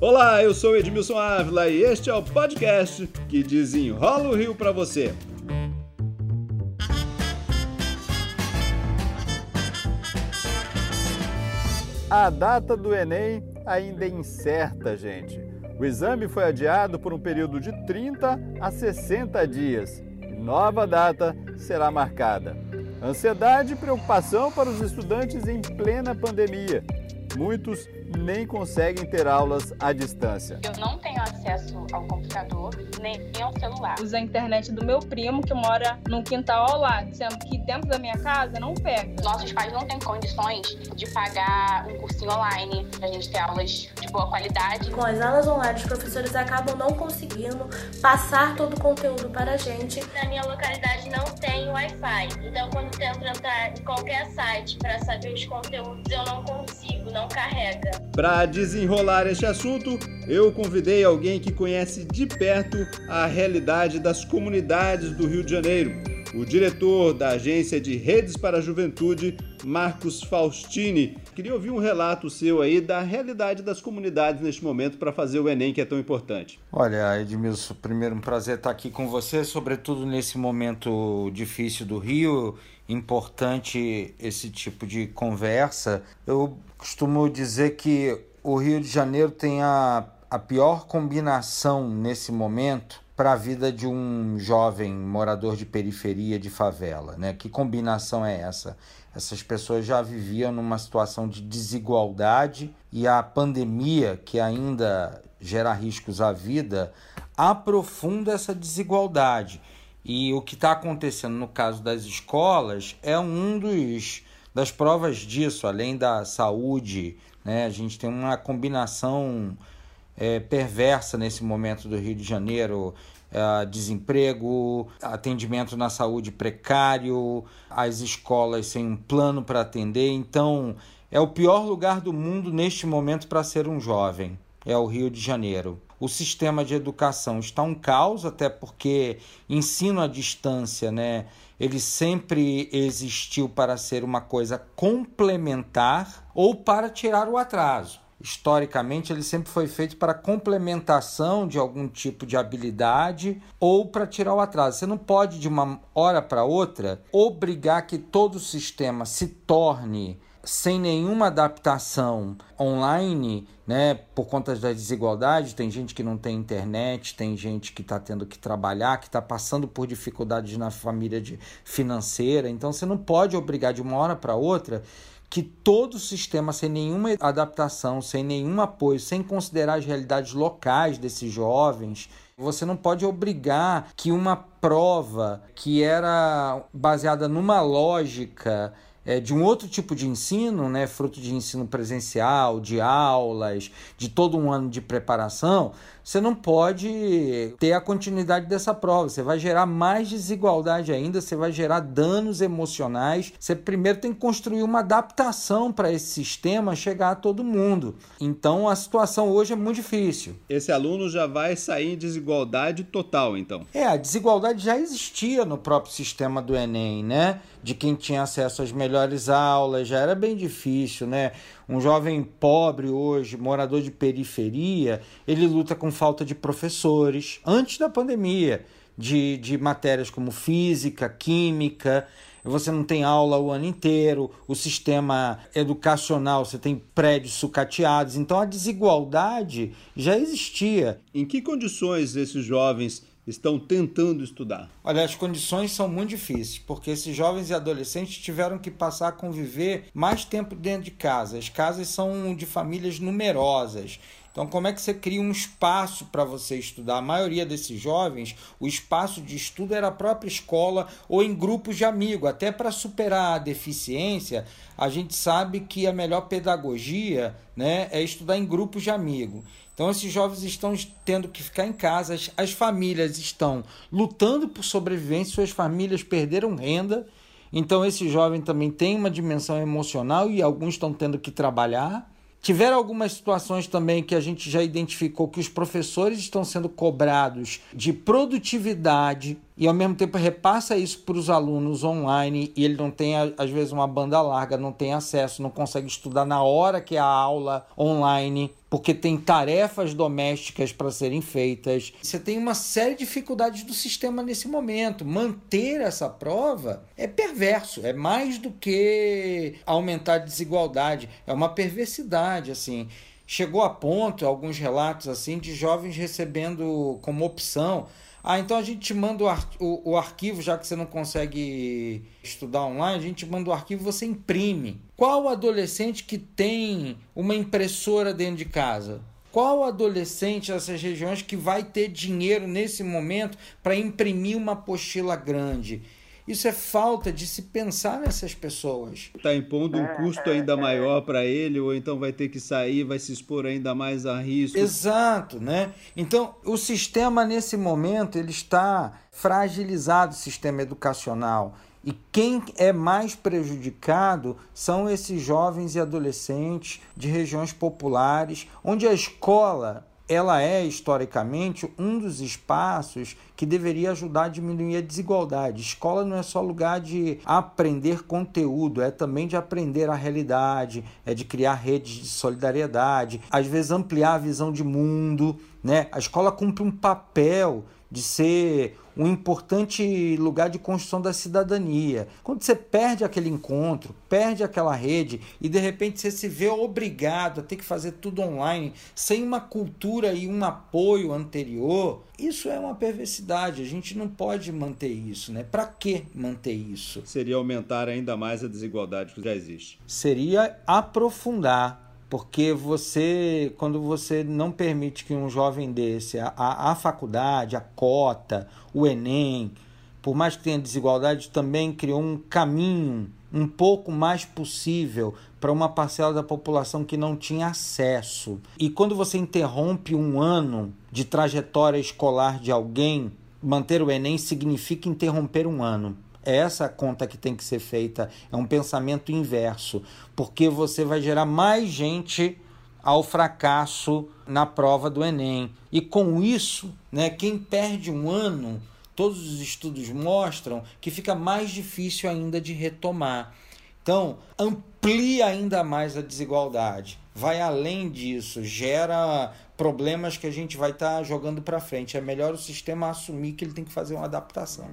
Olá, eu sou Edmilson Ávila e este é o podcast que desenrola o Rio para você. A data do Enem ainda é incerta, gente. O exame foi adiado por um período de 30 a 60 dias. Nova data será marcada. Ansiedade e preocupação para os estudantes em plena pandemia. Muitos nem conseguem ter aulas à distância. Eu não tenho acesso ao computador nem ao celular. Usa a internet do meu primo que mora num quintal ao lado, sendo que dentro da minha casa não pega. Nossos pais não têm condições de pagar um cursinho online pra gente ter aulas de boa qualidade. Com as aulas online, os professores acabam não conseguindo passar todo o conteúdo para a gente. Na minha localidade não tem Wi-Fi, então quando tento entrar em qualquer site para saber os conteúdos, eu não consigo, não carrega. Para desenrolar este assunto, eu convidei alguém que conhece de perto a realidade das comunidades do Rio de Janeiro, o diretor da Agência de Redes para a Juventude, Marcos Faustini. Queria ouvir um relato seu aí da realidade das comunidades neste momento para fazer o Enem, que é tão importante. Olha, Edmilson, primeiro um prazer estar aqui com você, sobretudo nesse momento difícil do Rio. Importante esse tipo de conversa. Eu costumo dizer que o Rio de Janeiro tem a, a pior combinação nesse momento para a vida de um jovem morador de periferia de favela, né? Que combinação é essa? Essas pessoas já viviam numa situação de desigualdade e a pandemia, que ainda gera riscos à vida, aprofunda essa desigualdade. E o que está acontecendo no caso das escolas é um dos das provas disso, além da saúde, né? A gente tem uma combinação é, perversa nesse momento do Rio de Janeiro. É, desemprego, atendimento na saúde precário, as escolas sem um plano para atender. Então, é o pior lugar do mundo neste momento para ser um jovem. É o Rio de Janeiro. O sistema de educação está um caos, até porque ensino à distância, né? Ele sempre existiu para ser uma coisa complementar ou para tirar o atraso historicamente, ele sempre foi feito para complementação de algum tipo de habilidade ou para tirar o atraso. Você não pode, de uma hora para outra, obrigar que todo o sistema se torne sem nenhuma adaptação online, né, por conta da desigualdade, tem gente que não tem internet, tem gente que está tendo que trabalhar, que está passando por dificuldades na família de, financeira, então você não pode obrigar de uma hora para outra que todo sistema, sem nenhuma adaptação, sem nenhum apoio, sem considerar as realidades locais desses jovens, você não pode obrigar que uma prova que era baseada numa lógica é, de um outro tipo de ensino, né, fruto de ensino presencial, de aulas, de todo um ano de preparação, você não pode ter a continuidade dessa prova. Você vai gerar mais desigualdade ainda, você vai gerar danos emocionais. Você primeiro tem que construir uma adaptação para esse sistema chegar a todo mundo. Então a situação hoje é muito difícil. Esse aluno já vai sair em desigualdade total, então. É, a desigualdade já existia no próprio sistema do Enem, né? De quem tinha acesso às melhores aulas, já era bem difícil, né? Um jovem pobre hoje, morador de periferia, ele luta com falta de professores antes da pandemia, de, de matérias como física, química. Você não tem aula o ano inteiro, o sistema educacional, você tem prédios sucateados. Então a desigualdade já existia. Em que condições esses jovens estão tentando estudar? Olha, as condições são muito difíceis, porque esses jovens e adolescentes tiveram que passar a conviver mais tempo dentro de casa. As casas são de famílias numerosas. Então, como é que você cria um espaço para você estudar? A maioria desses jovens, o espaço de estudo era a própria escola ou em grupos de amigos. Até para superar a deficiência, a gente sabe que a melhor pedagogia né, é estudar em grupos de amigos. Então, esses jovens estão tendo que ficar em casa, as, as famílias estão lutando por sobrevivência, suas famílias perderam renda. Então, esse jovem também tem uma dimensão emocional e alguns estão tendo que trabalhar. Tiveram algumas situações também que a gente já identificou que os professores estão sendo cobrados de produtividade e ao mesmo tempo repassa isso para os alunos online e ele não tem, às vezes, uma banda larga, não tem acesso, não consegue estudar na hora que é a aula online, porque tem tarefas domésticas para serem feitas. Você tem uma série de dificuldades do sistema nesse momento. Manter essa prova é perverso, é mais do que aumentar a desigualdade, é uma perversidade, assim chegou a ponto, alguns relatos assim, de jovens recebendo como opção ah, então a gente te manda o, ar, o, o, arquivo, já que você não consegue estudar online, a gente manda o arquivo você imprime. Qual adolescente que tem uma impressora dentro de casa? Qual adolescente dessas regiões que vai ter dinheiro nesse momento para imprimir uma apostila grande? Isso é falta de se pensar nessas pessoas. Está impondo um custo ainda maior para ele, ou então vai ter que sair, vai se expor ainda mais a risco. Exato, né? Então, o sistema nesse momento ele está fragilizado, o sistema educacional. E quem é mais prejudicado são esses jovens e adolescentes de regiões populares, onde a escola ela é historicamente um dos espaços que deveria ajudar a diminuir a desigualdade. Escola não é só lugar de aprender conteúdo, é também de aprender a realidade, é de criar redes de solidariedade, às vezes ampliar a visão de mundo, né? A escola cumpre um papel de ser um importante lugar de construção da cidadania. Quando você perde aquele encontro, perde aquela rede e de repente você se vê obrigado a ter que fazer tudo online, sem uma cultura e um apoio anterior, isso é uma perversidade. A gente não pode manter isso, né? Para que manter isso? Seria aumentar ainda mais a desigualdade que já existe. Seria aprofundar porque você, quando você não permite que um jovem desse, a, a, a faculdade, a cota, o Enem, por mais que tenha desigualdade, também criou um caminho um pouco mais possível para uma parcela da população que não tinha acesso. E quando você interrompe um ano de trajetória escolar de alguém, manter o Enem significa interromper um ano. É essa conta que tem que ser feita, é um pensamento inverso, porque você vai gerar mais gente ao fracasso na prova do Enem. E com isso, né, quem perde um ano, todos os estudos mostram que fica mais difícil ainda de retomar. Então, amplia ainda mais a desigualdade. Vai além disso, gera problemas que a gente vai estar tá jogando para frente. É melhor o sistema assumir que ele tem que fazer uma adaptação.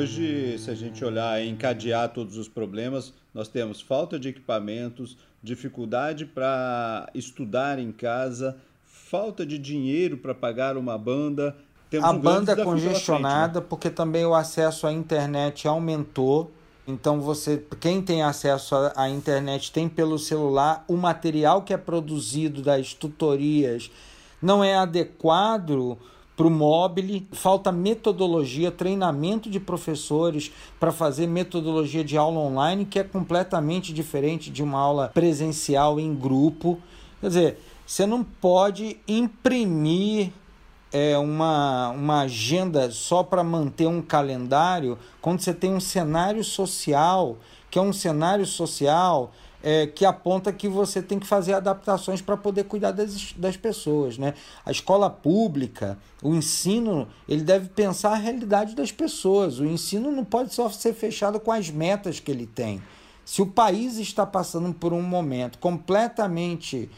Hoje, se a gente olhar e encadear todos os problemas, nós temos falta de equipamentos, dificuldade para estudar em casa, falta de dinheiro para pagar uma banda. Temos a um banda congestionada, frente, né? porque também o acesso à internet aumentou. Então você, quem tem acesso à internet tem pelo celular o material que é produzido das tutorias não é adequado para o mobile, falta metodologia, treinamento de professores para fazer metodologia de aula online, que é completamente diferente de uma aula presencial em grupo. Quer dizer, você não pode imprimir é, uma, uma agenda só para manter um calendário quando você tem um cenário social, que é um cenário social é, que aponta que você tem que fazer adaptações para poder cuidar das, das pessoas. Né? A escola pública, o ensino, ele deve pensar a realidade das pessoas. O ensino não pode só ser fechado com as metas que ele tem. Se o país está passando por um momento completamente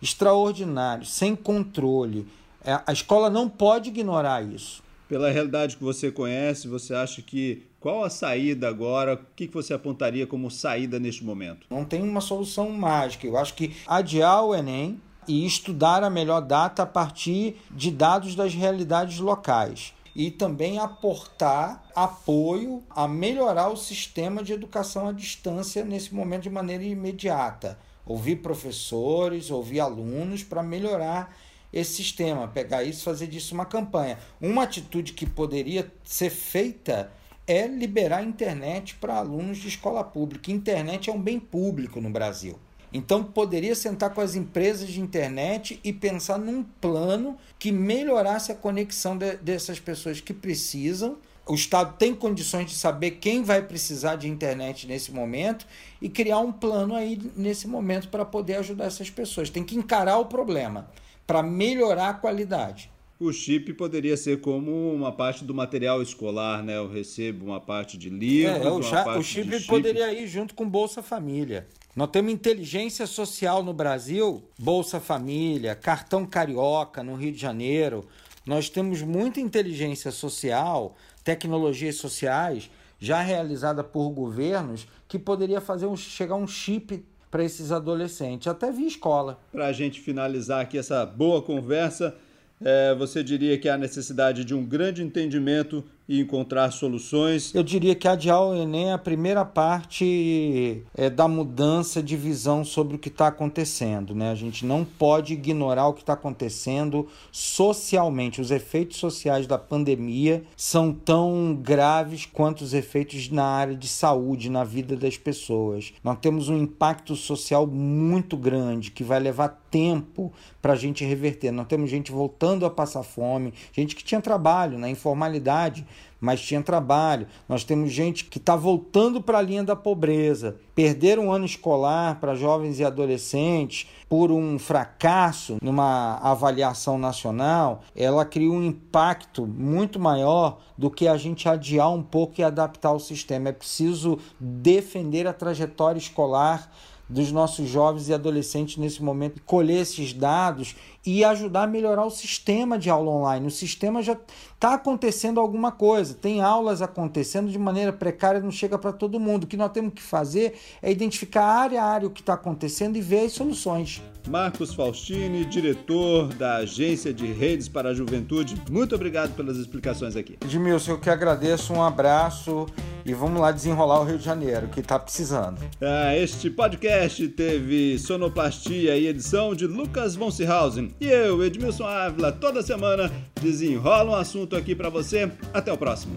extraordinário, sem controle, é, a escola não pode ignorar isso. Pela realidade que você conhece, você acha que qual a saída agora? O que você apontaria como saída neste momento? Não tem uma solução mágica. Eu acho que adiar o Enem e estudar a melhor data a partir de dados das realidades locais. E também aportar apoio a melhorar o sistema de educação à distância nesse momento de maneira imediata. Ouvir professores, ouvir alunos para melhorar esse sistema, pegar isso, fazer disso uma campanha. Uma atitude que poderia ser feita é liberar a internet para alunos de escola pública. Internet é um bem público no Brasil. Então poderia sentar com as empresas de internet e pensar num plano que melhorasse a conexão de, dessas pessoas que precisam. O Estado tem condições de saber quem vai precisar de internet nesse momento e criar um plano aí nesse momento para poder ajudar essas pessoas. Tem que encarar o problema para melhorar a qualidade. O chip poderia ser como uma parte do material escolar, né? Eu recebo uma parte de livros, é, o, uma parte o chip, de chip poderia ir junto com Bolsa Família. Nós temos inteligência social no Brasil, Bolsa Família, cartão carioca no Rio de Janeiro. Nós temos muita inteligência social, tecnologias sociais já realizada por governos que poderia fazer um, chegar um chip para esses adolescentes, até via escola. Para a gente finalizar aqui essa boa conversa, é, você diria que há necessidade de um grande entendimento e encontrar soluções? Eu diria que adiar o Enem é a primeira parte é, da mudança de visão sobre o que está acontecendo. Né? A gente não pode ignorar o que está acontecendo socialmente. Os efeitos sociais da pandemia são tão graves quanto os efeitos na área de saúde, na vida das pessoas. Nós temos um impacto social muito grande que vai levar tempo para a gente reverter. Nós temos gente voltando a passar fome, gente que tinha trabalho na informalidade mas tinha trabalho. Nós temos gente que está voltando para a linha da pobreza. Perder um ano escolar para jovens e adolescentes por um fracasso numa avaliação nacional, ela cria um impacto muito maior do que a gente adiar um pouco e adaptar o sistema. É preciso defender a trajetória escolar dos nossos jovens e adolescentes nesse momento, colher esses dados e ajudar a melhorar o sistema de aula online. O sistema já está acontecendo alguma coisa, tem aulas acontecendo de maneira precária, não chega para todo mundo. O que nós temos que fazer é identificar área a área o que está acontecendo e ver as soluções. Marcos Faustini, diretor da Agência de Redes para a Juventude, muito obrigado pelas explicações aqui. Edmilson, eu que agradeço, um abraço e vamos lá desenrolar o Rio de Janeiro, que está precisando. Ah, este podcast teve sonoplastia e edição de Lucas von Seehausen e eu, Edmilson Ávila, toda semana desenrola um assunto aqui para você. Até o próximo.